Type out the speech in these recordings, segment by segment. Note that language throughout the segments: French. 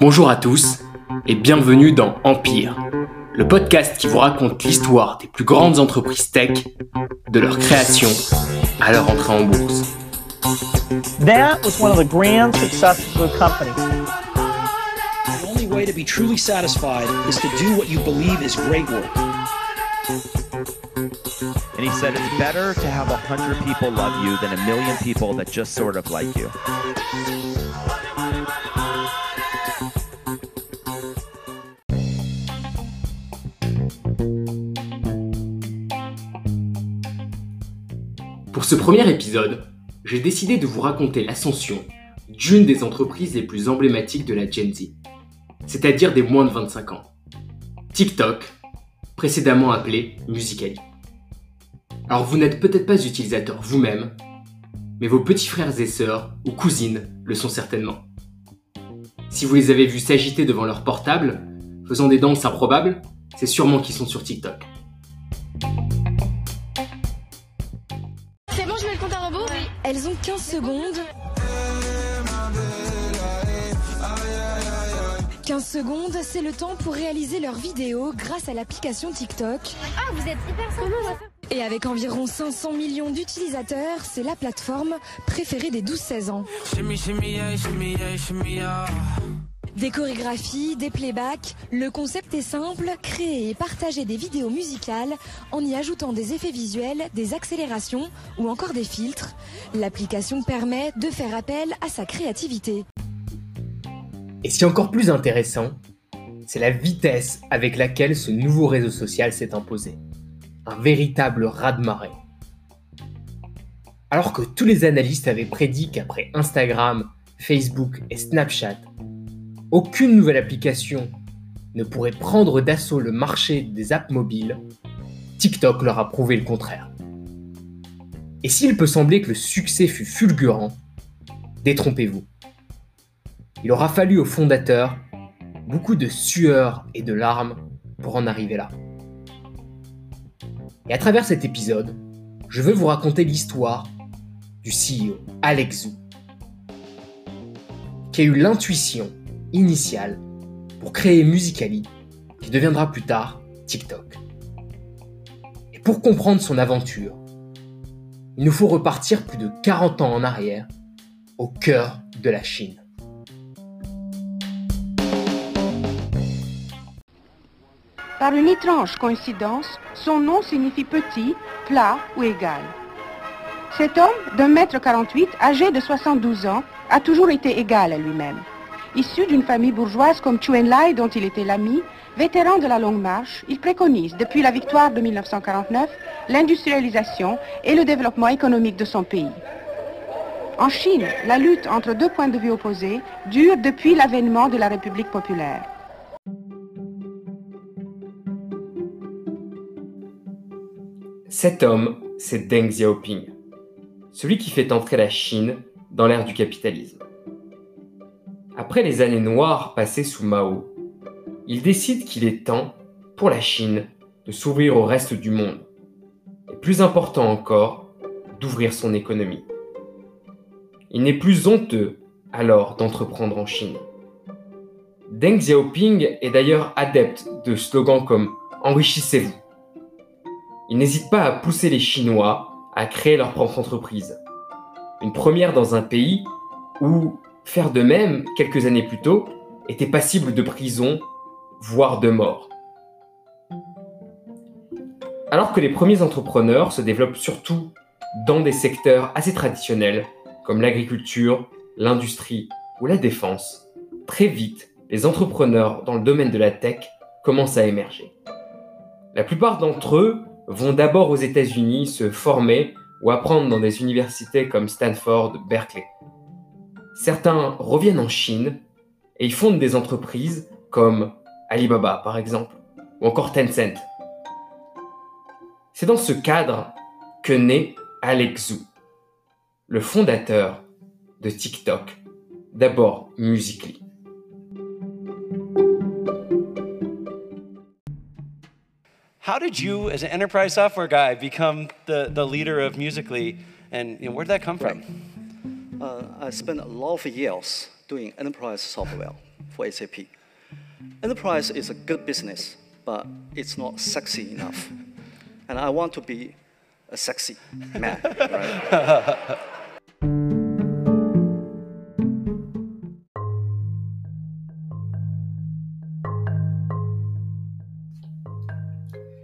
Bonjour à tous et bienvenue dans Empire, le podcast qui vous raconte l'histoire des plus grandes entreprises tech, de leur création à leur entrée en bourse. That was one of the grand successes of the company. The only way to be truly satisfied is to do what you believe is great work. And he said it's better to have a hundred people love you than a million people that just sort of like you. Ce premier épisode, j'ai décidé de vous raconter l'ascension d'une des entreprises les plus emblématiques de la Gen Z, c'est-à-dire des moins de 25 ans. TikTok, précédemment appelé Musical.ly. Alors vous n'êtes peut-être pas utilisateur vous-même, mais vos petits frères et sœurs ou cousines le sont certainement. Si vous les avez vus s'agiter devant leur portable, faisant des danses improbables, c'est sûrement qu'ils sont sur TikTok. Elles ont 15 secondes. 15 secondes, c'est le temps pour réaliser leur vidéo grâce à l'application TikTok. Ah, vous êtes hyper sympa. Et avec environ 500 millions d'utilisateurs, c'est la plateforme préférée des 12-16 ans. Des chorégraphies, des playbacks, le concept est simple, créer et partager des vidéos musicales en y ajoutant des effets visuels, des accélérations ou encore des filtres. L'application permet de faire appel à sa créativité. Et est encore plus intéressant, c'est la vitesse avec laquelle ce nouveau réseau social s'est imposé. Un véritable raz-de-marée. Alors que tous les analystes avaient prédit qu'après Instagram, Facebook et Snapchat, aucune nouvelle application ne pourrait prendre d'assaut le marché des apps mobiles, TikTok leur a prouvé le contraire. Et s'il peut sembler que le succès fut fulgurant, détrompez-vous. Il aura fallu aux fondateurs beaucoup de sueur et de larmes pour en arriver là. Et à travers cet épisode, je veux vous raconter l'histoire du CEO Alex Zhu, qui a eu l'intuition initiale pour créer Musically, qui deviendra plus tard TikTok. Et pour comprendre son aventure, il nous faut repartir plus de 40 ans en arrière, au cœur de la Chine. Par une étrange coïncidence, son nom signifie petit, plat ou égal. Cet homme, d'un mètre 48, âgé de 72 ans, a toujours été égal à lui-même. Issu d'une famille bourgeoise comme Chu Enlai, dont il était l'ami, vétéran de la longue marche, il préconise, depuis la victoire de 1949, l'industrialisation et le développement économique de son pays. En Chine, la lutte entre deux points de vue opposés dure depuis l'avènement de la République populaire. Cet homme, c'est Deng Xiaoping, celui qui fait entrer la Chine dans l'ère du capitalisme. Après les années noires passées sous Mao, il décide qu'il est temps pour la Chine de s'ouvrir au reste du monde, et plus important encore, d'ouvrir son économie. Il n'est plus honteux alors d'entreprendre en Chine. Deng Xiaoping est d'ailleurs adepte de slogans comme Enrichissez-vous. Il n'hésite pas à pousser les Chinois à créer leur propre entreprise. Une première dans un pays où faire de même, quelques années plus tôt, était passible de prison, voire de mort. Alors que les premiers entrepreneurs se développent surtout dans des secteurs assez traditionnels, comme l'agriculture, l'industrie ou la défense, très vite, les entrepreneurs dans le domaine de la tech commencent à émerger. La plupart d'entre eux vont d'abord aux États-Unis se former ou apprendre dans des universités comme Stanford, Berkeley. Certains reviennent en Chine et ils fondent des entreprises comme Alibaba par exemple, ou encore Tencent. C'est dans ce cadre que naît Alex Zhu, le fondateur de TikTok, d'abord Musical.ly. How did you, as an enterprise software guy, become the, leader of Musically? And you where did that come from? Uh, I spent a lot of years doing enterprise software for SAP. Enterprise is a good business, but it's not sexy enough. And I want to be a sexy man, right?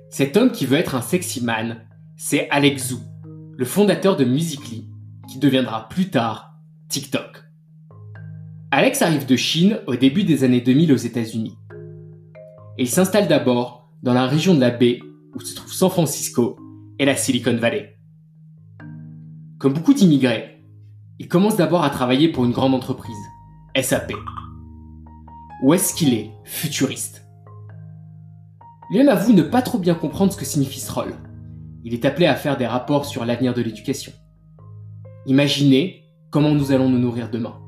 Cet homme qui veut être un sexy man, c'est Alex Zhu, le fondateur de Musically, deviendra plus tard TikTok. Alex arrive de Chine au début des années 2000 aux États-Unis. Il s'installe d'abord dans la région de la baie où se trouve San Francisco et la Silicon Valley. Comme beaucoup d'immigrés, il commence d'abord à travailler pour une grande entreprise, SAP. Où est-ce qu'il est futuriste? Lui-même avoue ne pas trop bien comprendre ce que signifie ce rôle. Il est appelé à faire des rapports sur l'avenir de l'éducation. Imaginez comment nous allons nous nourrir demain.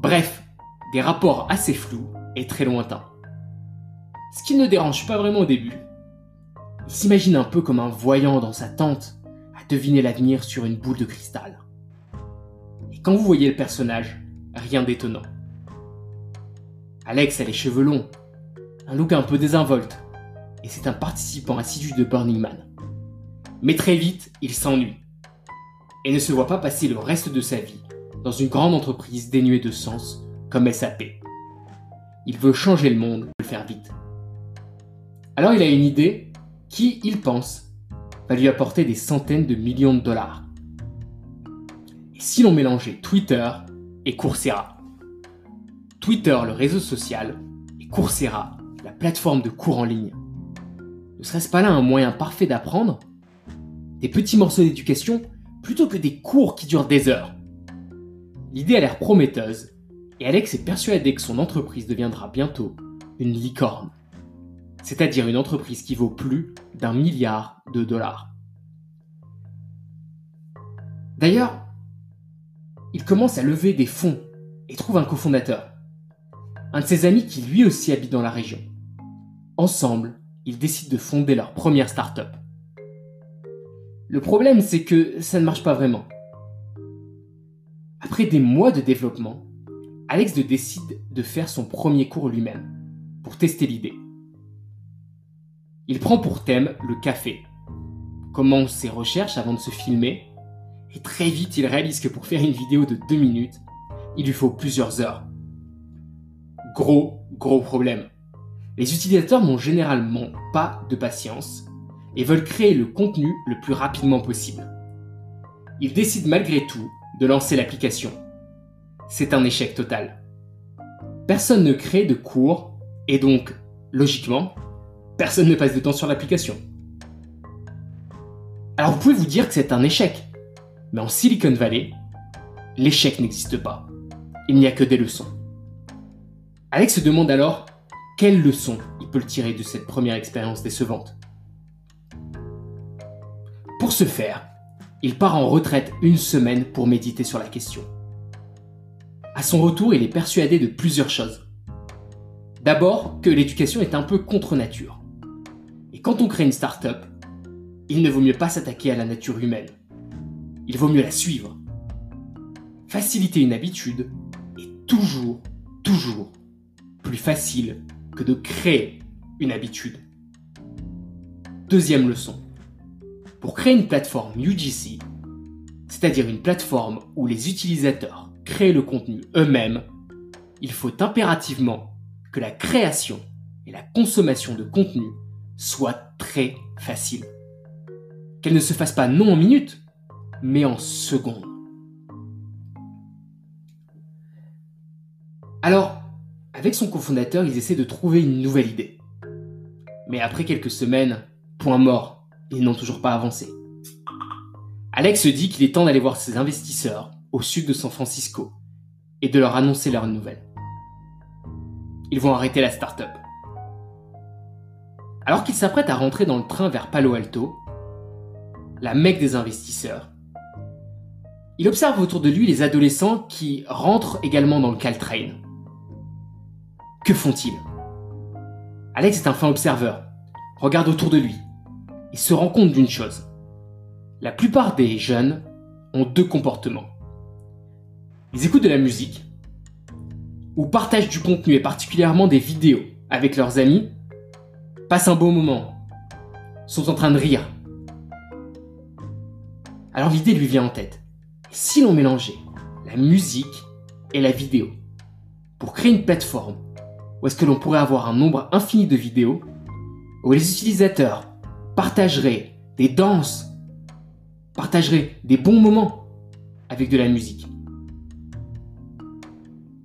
Bref, des rapports assez flous et très lointains. Ce qui ne dérange pas vraiment au début. Il s'imagine un peu comme un voyant dans sa tente à deviner l'avenir sur une boule de cristal. Et quand vous voyez le personnage, rien d'étonnant. Alex a les cheveux longs, un look un peu désinvolte, et c'est un participant assidu de Burning Man. Mais très vite, il s'ennuie, et ne se voit pas passer le reste de sa vie dans une grande entreprise dénuée de sens comme SAP. Il veut changer le monde, le faire vite. Alors il a une idée qui, il pense, va lui apporter des centaines de millions de dollars. Et si l'on mélangeait Twitter et Coursera? Twitter, le réseau social, et Coursera, la plateforme de cours en ligne. Ne serait-ce pas là un moyen parfait d'apprendre? Des petits morceaux d'éducation plutôt que des cours qui durent des heures. L'idée a l'air prometteuse, et Alex est persuadé que son entreprise deviendra bientôt une licorne, c'est-à-dire une entreprise qui vaut plus d'un milliard de dollars. D'ailleurs, il commence à lever des fonds et trouve un cofondateur, un de ses amis qui lui aussi habite dans la région. Ensemble, ils décident de fonder leur première start-up. Le problème, c'est que ça ne marche pas vraiment. Après des mois de développement, Alex décide de faire son premier cours lui-même, pour tester l'idée. Il prend pour thème le café, commence ses recherches avant de se filmer, et très vite il réalise que pour faire une vidéo de 2 minutes, il lui faut plusieurs heures. Gros, gros problème. Les utilisateurs n'ont généralement pas de patience et veulent créer le contenu le plus rapidement possible. Ils décident malgré tout de lancer l'application. C'est un échec total. Personne ne crée de cours et donc, logiquement, personne ne passe de temps sur l'application. Alors vous pouvez vous dire que c'est un échec, mais en Silicon Valley, l'échec n'existe pas. Il n'y a que des leçons. Alex se demande alors quelle leçon il peut tirer de cette première expérience décevante? Ce faire, il part en retraite une semaine pour méditer sur la question. À son retour, il est persuadé de plusieurs choses. D'abord, que l'éducation est un peu contre nature. Et quand on crée une start-up, il ne vaut mieux pas s'attaquer à la nature humaine. Il vaut mieux la suivre. Faciliter une habitude est toujours, toujours plus facile que de créer une habitude. Deuxième leçon. Pour créer une plateforme UGC, c'est-à-dire une plateforme où les utilisateurs créent le contenu eux-mêmes, il faut impérativement que la création et la consommation de contenu soient très faciles. Qu'elles ne se fassent pas non en minutes, mais en secondes. Alors, avec son cofondateur, ils essaient de trouver une nouvelle idée. Mais après quelques semaines, point mort, ils n'ont toujours pas avancé. Alex se dit qu'il est temps d'aller voir ses investisseurs au sud de San Francisco et de leur annoncer leurs nouvelles. Ils vont arrêter la start-up. Alors qu'il s'apprête à rentrer dans le train vers Palo Alto, la mecque des investisseurs, il observe autour de lui les adolescents qui rentrent également dans le Caltrain. Que font-ils? Alex est un fin observeur, regarde autour de lui, il se rend compte d'une chose. La plupart des jeunes ont deux comportements. Ils écoutent de la musique ou partagent du contenu et particulièrement des vidéos avec leurs amis, passent un bon moment, sont en train de rire. Alors l'idée lui vient en tête. Si l'on mélangeait la musique et la vidéo pour créer une plateforme où est-ce que l'on pourrait avoir un nombre infini de vidéos où les utilisateurs partageraient des danses, partageraient des bons moments avec de la musique.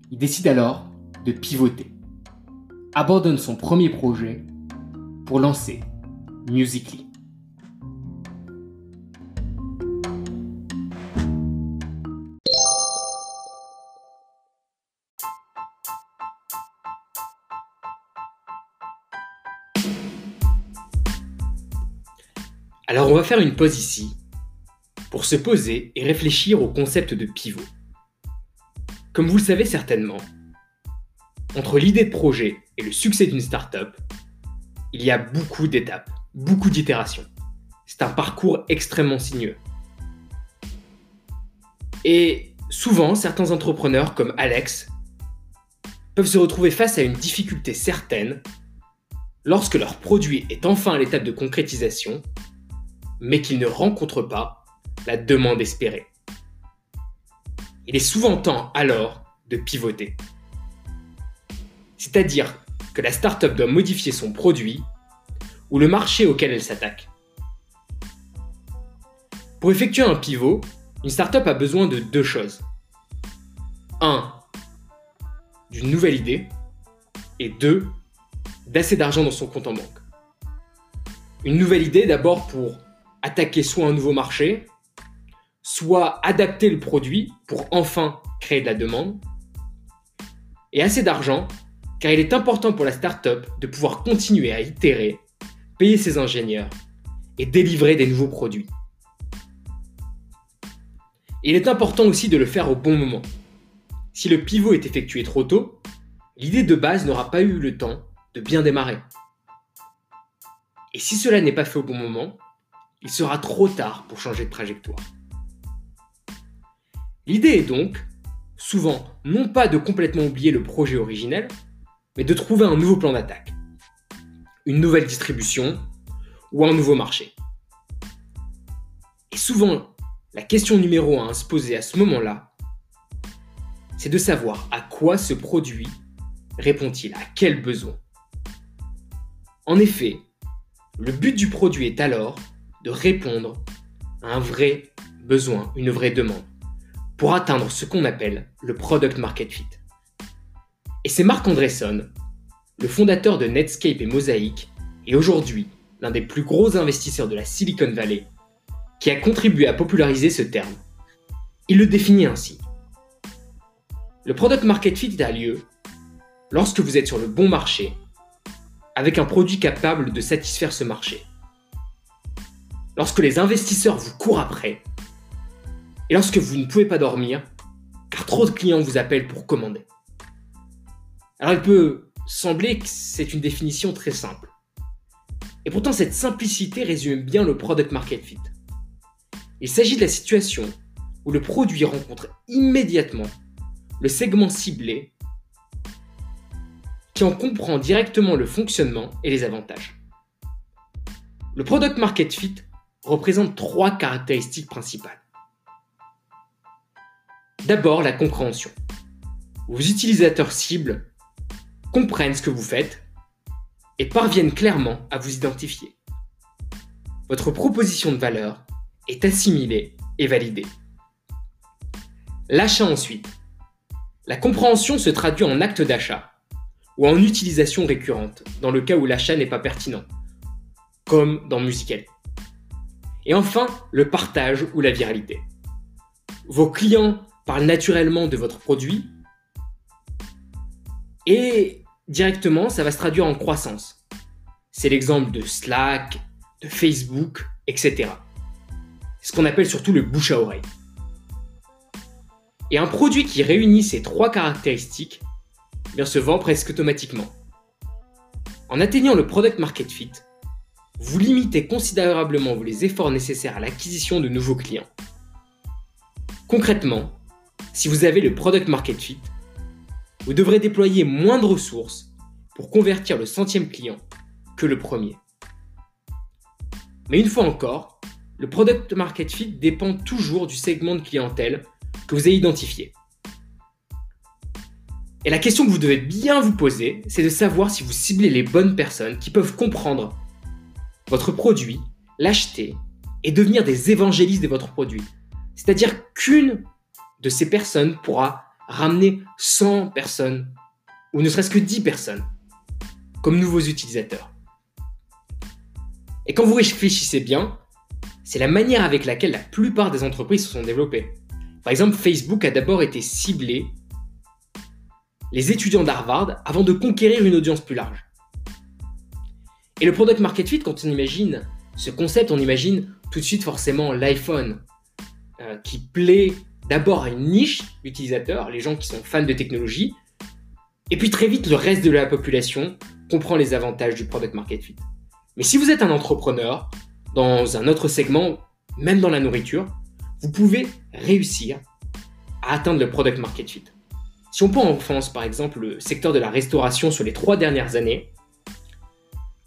Il décide alors de pivoter, abandonne son premier projet pour lancer Musically. Faire une pause ici pour se poser et réfléchir au concept de pivot. Comme vous le savez certainement, entre l'idée de projet et le succès d'une startup, il y a beaucoup d'étapes, beaucoup d'itérations. C'est un parcours extrêmement sinueux. Et souvent, certains entrepreneurs comme Alex peuvent se retrouver face à une difficulté certaine lorsque leur produit est enfin à l'étape de concrétisation mais qu'il ne rencontre pas la demande espérée. Il est souvent temps alors de pivoter. C'est-à-dire que la startup doit modifier son produit ou le marché auquel elle s'attaque. Pour effectuer un pivot, une startup a besoin de deux choses. Un, d'une nouvelle idée et deux, d'assez d'argent dans son compte en banque. Une nouvelle idée d'abord pour attaquer soit un nouveau marché, soit adapter le produit pour enfin créer de la demande, et assez d'argent, car il est important pour la startup de pouvoir continuer à itérer, payer ses ingénieurs et délivrer des nouveaux produits. Il est important aussi de le faire au bon moment. Si le pivot est effectué trop tôt, l'idée de base n'aura pas eu le temps de bien démarrer. Et si cela n'est pas fait au bon moment, il sera trop tard pour changer de trajectoire. L'idée est donc, souvent, non pas de complètement oublier le projet originel, mais de trouver un nouveau plan d'attaque, une nouvelle distribution ou un nouveau marché. Et souvent, la question numéro 1 à se poser à ce moment-là, c'est de savoir à quoi ce produit répond-il, à quel besoin. En effet, le but du produit est alors de répondre à un vrai besoin, une vraie demande, pour atteindre ce qu'on appelle le Product Market Fit. Et c'est Marc Andreessen, le fondateur de Netscape et Mosaic, et aujourd'hui l'un des plus gros investisseurs de la Silicon Valley, qui a contribué à populariser ce terme. Il le définit ainsi. Le Product Market Fit a lieu lorsque vous êtes sur le bon marché, avec un produit capable de satisfaire ce marché lorsque les investisseurs vous courent après, et lorsque vous ne pouvez pas dormir, car trop de clients vous appellent pour commander. Alors il peut sembler que c'est une définition très simple. Et pourtant cette simplicité résume bien le product market fit. Il s'agit de la situation où le produit rencontre immédiatement le segment ciblé qui en comprend directement le fonctionnement et les avantages. Le product market fit représente trois caractéristiques principales. D'abord, la compréhension. Vos utilisateurs cibles comprennent ce que vous faites et parviennent clairement à vous identifier. Votre proposition de valeur est assimilée et validée. L'achat ensuite. La compréhension se traduit en acte d'achat ou en utilisation récurrente dans le cas où l'achat n'est pas pertinent, comme dans Musical. Et enfin, le partage ou la viralité. Vos clients parlent naturellement de votre produit et directement, ça va se traduire en croissance. C'est l'exemple de Slack, de Facebook, etc. Ce qu'on appelle surtout le bouche à oreille. Et un produit qui réunit ces trois caractéristiques bien, se vend presque automatiquement. En atteignant le product market fit, vous limitez considérablement les efforts nécessaires à l'acquisition de nouveaux clients. Concrètement, si vous avez le product market fit, vous devrez déployer moins de ressources pour convertir le centième client que le premier. Mais une fois encore, le product market fit dépend toujours du segment de clientèle que vous avez identifié. Et la question que vous devez bien vous poser, c'est de savoir si vous ciblez les bonnes personnes qui peuvent comprendre votre produit, l'acheter et devenir des évangélistes de votre produit. C'est-à-dire qu'une de ces personnes pourra ramener 100 personnes ou ne serait-ce que 10 personnes comme nouveaux utilisateurs. Et quand vous réfléchissez bien, c'est la manière avec laquelle la plupart des entreprises se sont développées. Par exemple, Facebook a d'abord été ciblé les étudiants d'Harvard avant de conquérir une audience plus large. Et le product market fit, quand on imagine ce concept, on imagine tout de suite forcément l'iPhone, euh, qui plaît d'abord à une niche d'utilisateurs, les gens qui sont fans de technologie, et puis très vite le reste de la population comprend les avantages du product market fit. Mais si vous êtes un entrepreneur dans un autre segment, même dans la nourriture, vous pouvez réussir à atteindre le product market fit. Si on prend en France, par exemple, le secteur de la restauration sur les trois dernières années,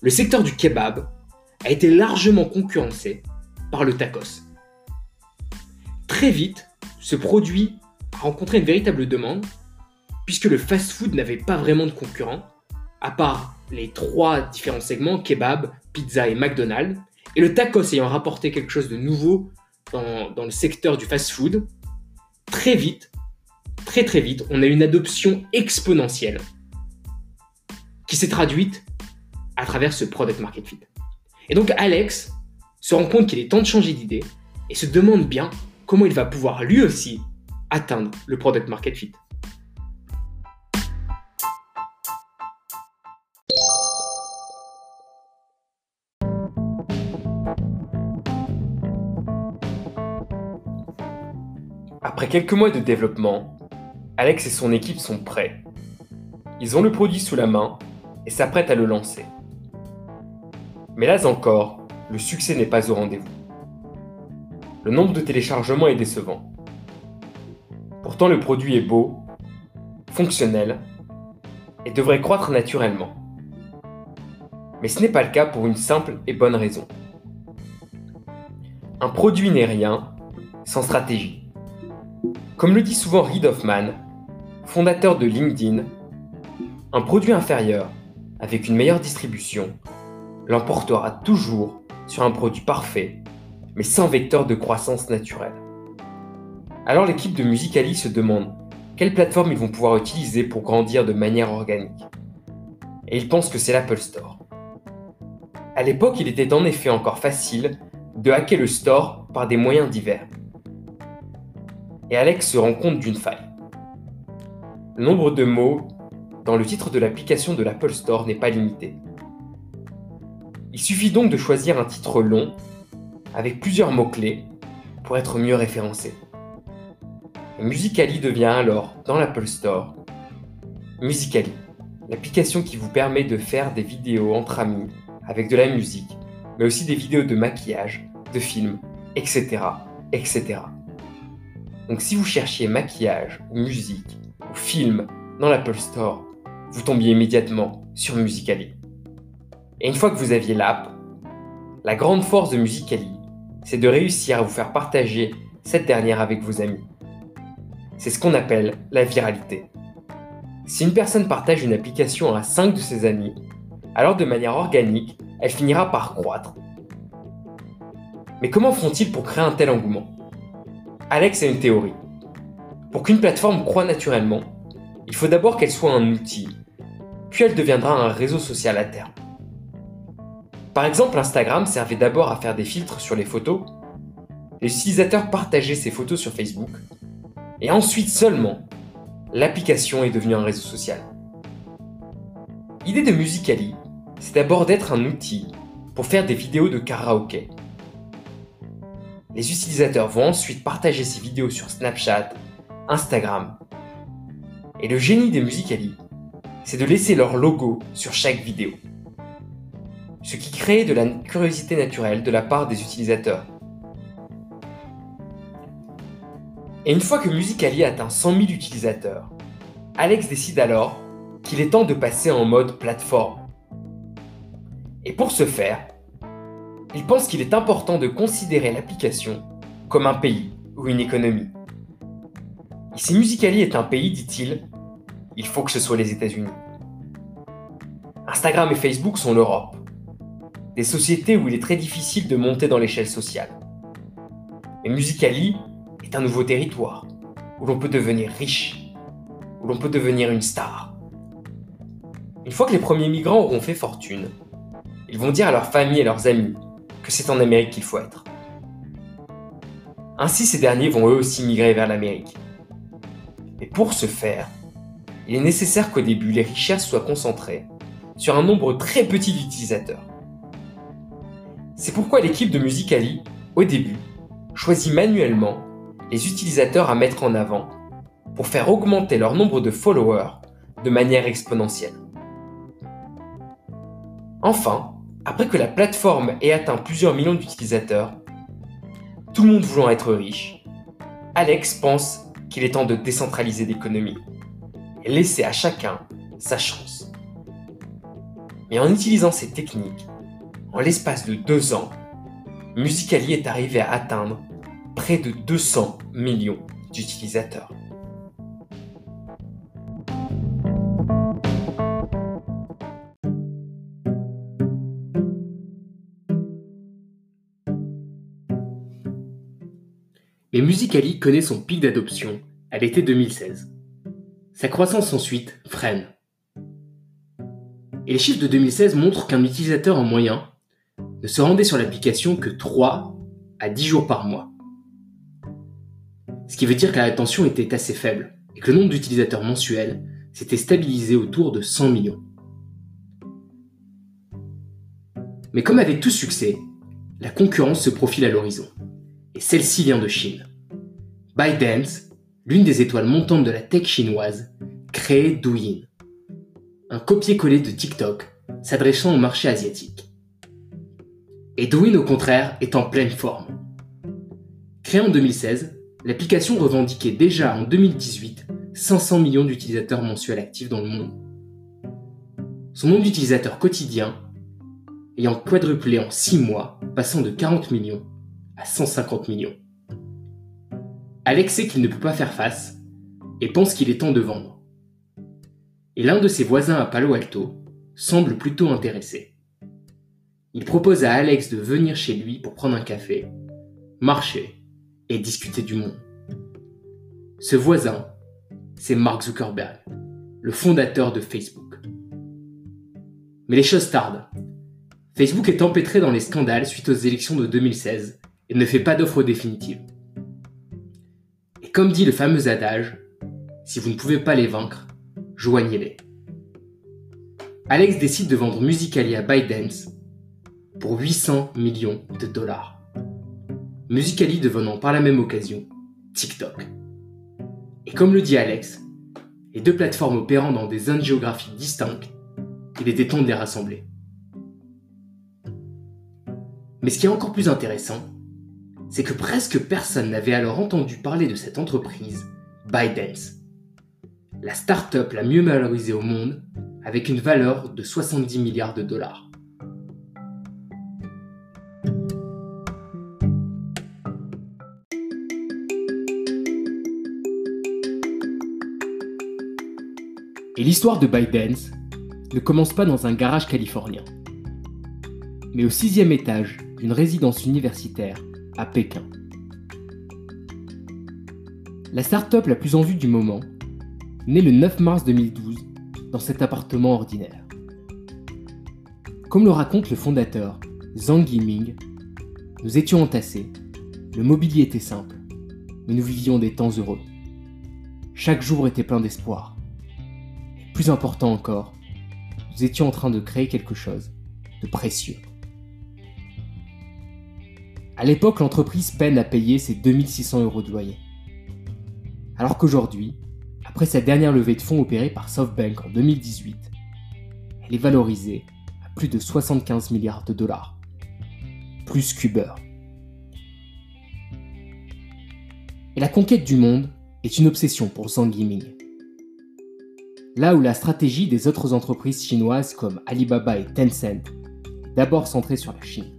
le secteur du kebab a été largement concurrencé par le tacos. Très vite, ce produit a rencontré une véritable demande, puisque le fast-food n'avait pas vraiment de concurrents, à part les trois différents segments, kebab, pizza et McDonald's, et le tacos ayant rapporté quelque chose de nouveau dans, dans le secteur du fast-food, très vite, très très vite, on a une adoption exponentielle qui s'est traduite à travers ce product market fit. Et donc Alex se rend compte qu'il est temps de changer d'idée et se demande bien comment il va pouvoir lui aussi atteindre le product market fit. Après quelques mois de développement, Alex et son équipe sont prêts. Ils ont le produit sous la main et s'apprêtent à le lancer. Mais là encore, le succès n'est pas au rendez-vous. Le nombre de téléchargements est décevant. Pourtant le produit est beau, fonctionnel et devrait croître naturellement. Mais ce n'est pas le cas pour une simple et bonne raison. Un produit n'est rien sans stratégie. Comme le dit souvent Reid Hoffman, fondateur de LinkedIn, un produit inférieur, avec une meilleure distribution, l'emportera toujours sur un produit parfait, mais sans vecteur de croissance naturelle. Alors l'équipe de Musicali se demande quelle plateforme ils vont pouvoir utiliser pour grandir de manière organique. Et ils pensent que c'est l'Apple Store. À l'époque, il était en effet encore facile de hacker le store par des moyens divers. Et Alex se rend compte d'une faille. Le nombre de mots dans le titre de l'application de l'Apple Store n'est pas limité. Il suffit donc de choisir un titre long avec plusieurs mots-clés pour être mieux référencé. Musicali devient alors, dans l'Apple Store, Musicali, l'application qui vous permet de faire des vidéos entre amis avec de la musique, mais aussi des vidéos de maquillage, de films, etc. etc. Donc si vous cherchiez maquillage ou musique, film dans l'Apple Store, vous tombiez immédiatement sur Musicali. Et une fois que vous aviez l'app, la grande force de Musicali, c'est de réussir à vous faire partager cette dernière avec vos amis. C'est ce qu'on appelle la viralité. Si une personne partage une application à 5 de ses amis, alors de manière organique, elle finira par croître. Mais comment font-ils pour créer un tel engouement? Alex a une théorie. Pour qu'une plateforme croît naturellement, il faut d'abord qu'elle soit un outil, puis elle deviendra un réseau social à terme. Par exemple, Instagram servait d'abord à faire des filtres sur les photos, les utilisateurs partageaient ces photos sur Facebook, et ensuite seulement, l'application est devenue un réseau social. L'idée de Musicali, c'est d'abord d'être un outil pour faire des vidéos de karaoké. Les utilisateurs vont ensuite partager ces vidéos sur Snapchat, Instagram et le génie des Musicali, c'est de laisser leur logo sur chaque vidéo. Ce qui crée de la curiosité naturelle de la part des utilisateurs. Et une fois que Musicali atteint 100 000 utilisateurs, Alex décide alors qu'il est temps de passer en mode plateforme. Et pour ce faire, il pense qu'il est important de considérer l'application comme un pays ou une économie. Et si Musicali est un pays, dit-il, il faut que ce soit les États-Unis. Instagram et Facebook sont l'Europe, des sociétés où il est très difficile de monter dans l'échelle sociale. Mais Musicali est un nouveau territoire, où l'on peut devenir riche, où l'on peut devenir une star. Une fois que les premiers migrants auront fait fortune, ils vont dire à leur famille et leurs amis que c'est en Amérique qu'il faut être. Ainsi, ces derniers vont eux aussi migrer vers l'Amérique. Mais pour ce faire, il est nécessaire qu'au début, les richesses soient concentrées sur un nombre très petit d'utilisateurs. C'est pourquoi l'équipe de Musicali, au début, choisit manuellement les utilisateurs à mettre en avant pour faire augmenter leur nombre de followers de manière exponentielle. Enfin, après que la plateforme ait atteint plusieurs millions d'utilisateurs, tout le monde voulant être riche, Alex pense qu'il est temps de décentraliser l'économie et laisser à chacun sa chance. Mais en utilisant ces techniques, en l'espace de deux ans, Musicali est arrivé à atteindre près de 200 millions d'utilisateurs. Mais Musicali connaît son pic d'adoption à l'été 2016. Sa croissance ensuite freine. Et les chiffres de 2016 montrent qu'un utilisateur en moyen ne se rendait sur l'application que 3 à 10 jours par mois. Ce qui veut dire que la rétention était assez faible et que le nombre d'utilisateurs mensuels s'était stabilisé autour de 100 millions. Mais comme avec tout succès, la concurrence se profile à l'horizon. Et celle-ci vient de Chine. ByteDance, l'une des étoiles montantes de la tech chinoise, crée Douyin, un copier-coller de TikTok s'adressant au marché asiatique. Et Douyin, au contraire, est en pleine forme. Créée en 2016, l'application revendiquait déjà en 2018 500 millions d'utilisateurs mensuels actifs dans le monde. Son nombre d'utilisateurs quotidiens ayant quadruplé en 6 mois, passant de 40 millions à 150 millions. Alex sait qu'il ne peut pas faire face et pense qu'il est temps de vendre. Et l'un de ses voisins à Palo Alto semble plutôt intéressé. Il propose à Alex de venir chez lui pour prendre un café, marcher et discuter du monde. Ce voisin, c'est Mark Zuckerberg, le fondateur de Facebook. Mais les choses tardent. Facebook est empêtré dans les scandales suite aux élections de 2016 et ne fait pas d'offre définitive. Comme dit le fameux adage, si vous ne pouvez pas les vaincre, joignez-les. Alex décide de vendre Musical.ly à ByteDance pour 800 millions de dollars. Musical.ly devenant par la même occasion TikTok. Et comme le dit Alex, les deux plateformes opérant dans des zones géographiques distinctes, il était temps de les rassembler. Mais ce qui est encore plus intéressant, c'est que presque personne n'avait alors entendu parler de cette entreprise, ByteDance. La start-up la mieux valorisée au monde, avec une valeur de 70 milliards de dollars. Et l'histoire de ByteDance ne commence pas dans un garage californien, mais au sixième étage d'une résidence universitaire à Pékin. La start-up la plus en vue du moment naît le 9 mars 2012 dans cet appartement ordinaire. Comme le raconte le fondateur Zhang Yiming, nous étions entassés, le mobilier était simple, mais nous vivions des temps heureux. Chaque jour était plein d'espoir. Plus important encore, nous étions en train de créer quelque chose de précieux. À l'époque, l'entreprise peine à payer ses 2600 euros de loyer. Alors qu'aujourd'hui, après sa dernière levée de fonds opérée par SoftBank en 2018, elle est valorisée à plus de 75 milliards de dollars. Plus qu'Uber. Et la conquête du monde est une obsession pour Zhang Yiming. Là où la stratégie des autres entreprises chinoises comme Alibaba et Tencent d'abord centrée sur la Chine.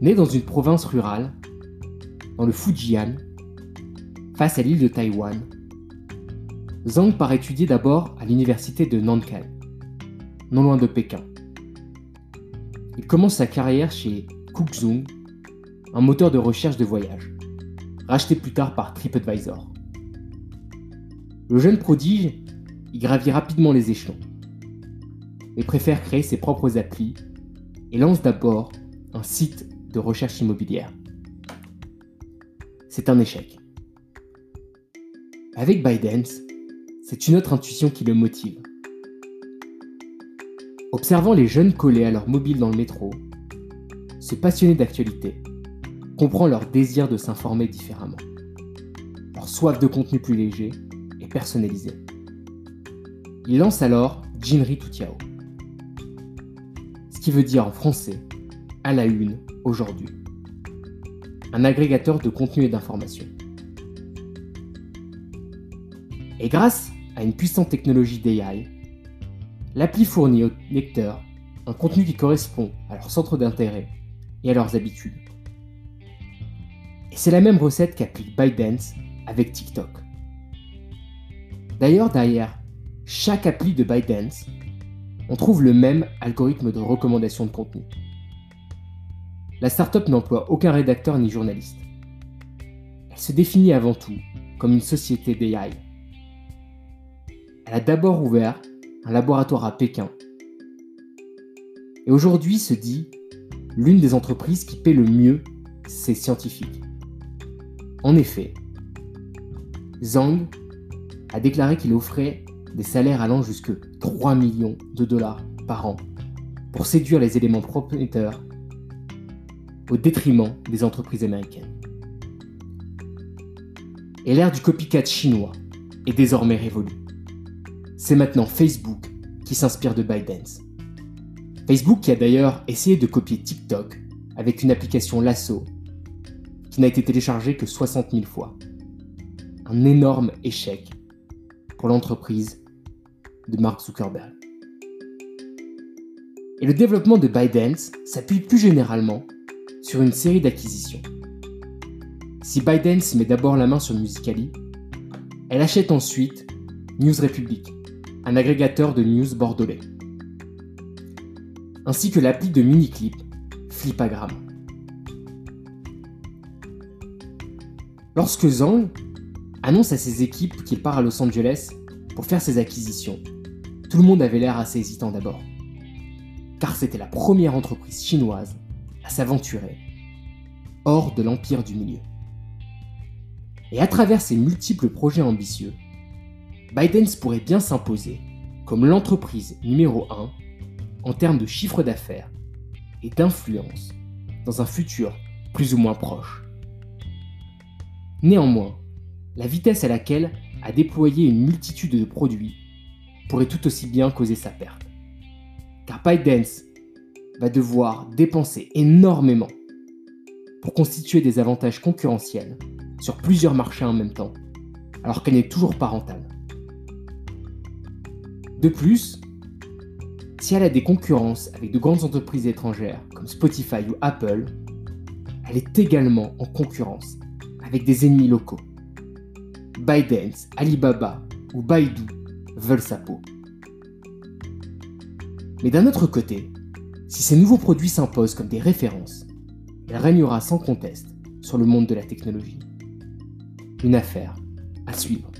Né dans une province rurale, dans le Fujian, face à l'île de Taïwan, Zhang part étudier d'abord à l'université de Nankai, non loin de Pékin. Il commence sa carrière chez Cookzung, un moteur de recherche de voyage, racheté plus tard par TripAdvisor. Le jeune prodige y gravit rapidement les échelons, mais préfère créer ses propres applis et lance d'abord un site de recherche immobilière. C'est un échec. Avec ByteDance, c'est une autre intuition qui le motive. Observant les jeunes collés à leur mobile dans le métro, ce passionné d'actualité comprend leur désir de s'informer différemment, leur soif de contenu plus léger personnalisé. Il lance alors Jinri Tutiao, ce qui veut dire en français à la une aujourd'hui, un agrégateur de contenu et d'informations. Et grâce à une puissante technologie d'AI, l'appli fournit aux lecteurs un contenu qui correspond à leur centre d'intérêt et à leurs habitudes. Et c'est la même recette qu'applique ByteDance avec TikTok. D'ailleurs, derrière chaque appli de ByteDance, on trouve le même algorithme de recommandation de contenu. La startup n'emploie aucun rédacteur ni journaliste. Elle se définit avant tout comme une société d'AI elle a d'abord ouvert un laboratoire à Pékin. Et aujourd'hui se dit l'une des entreprises qui paie le mieux ses scientifiques. En effet, Zhang a déclaré qu'il offrait des salaires allant jusque 3 millions de dollars par an pour séduire les éléments propriétaires au détriment des entreprises américaines. Et l'ère du copycat chinois est désormais révolue c'est maintenant Facebook qui s'inspire de ByteDance. Facebook qui a d'ailleurs essayé de copier TikTok avec une application Lasso qui n'a été téléchargée que 60 000 fois. Un énorme échec pour l'entreprise de Mark Zuckerberg. Et le développement de ByteDance s'appuie plus généralement sur une série d'acquisitions. Si ByteDance met d'abord la main sur Musically, elle achète ensuite News Republic, un agrégateur de news bordelais, ainsi que l'appli de mini-clip Flipagram. Lorsque Zhang annonce à ses équipes qu'il part à Los Angeles pour faire ses acquisitions, tout le monde avait l'air assez hésitant d'abord, car c'était la première entreprise chinoise à s'aventurer hors de l'empire du milieu. Et à travers ses multiples projets ambitieux, Biden pourrait bien s'imposer comme l'entreprise numéro 1 en termes de chiffre d'affaires et d'influence dans un futur plus ou moins proche. Néanmoins, la vitesse à laquelle a déployé une multitude de produits pourrait tout aussi bien causer sa perte. Car ByteDance va devoir dépenser énormément pour constituer des avantages concurrentiels sur plusieurs marchés en même temps, alors qu'elle n'est toujours pas rentable. De plus, si elle a des concurrences avec de grandes entreprises étrangères comme Spotify ou Apple, elle est également en concurrence avec des ennemis locaux. ByteDance, Alibaba ou Baidu veulent sa peau. Mais d'un autre côté, si ces nouveaux produits s'imposent comme des références, elle régnera sans conteste sur le monde de la technologie. Une affaire à suivre.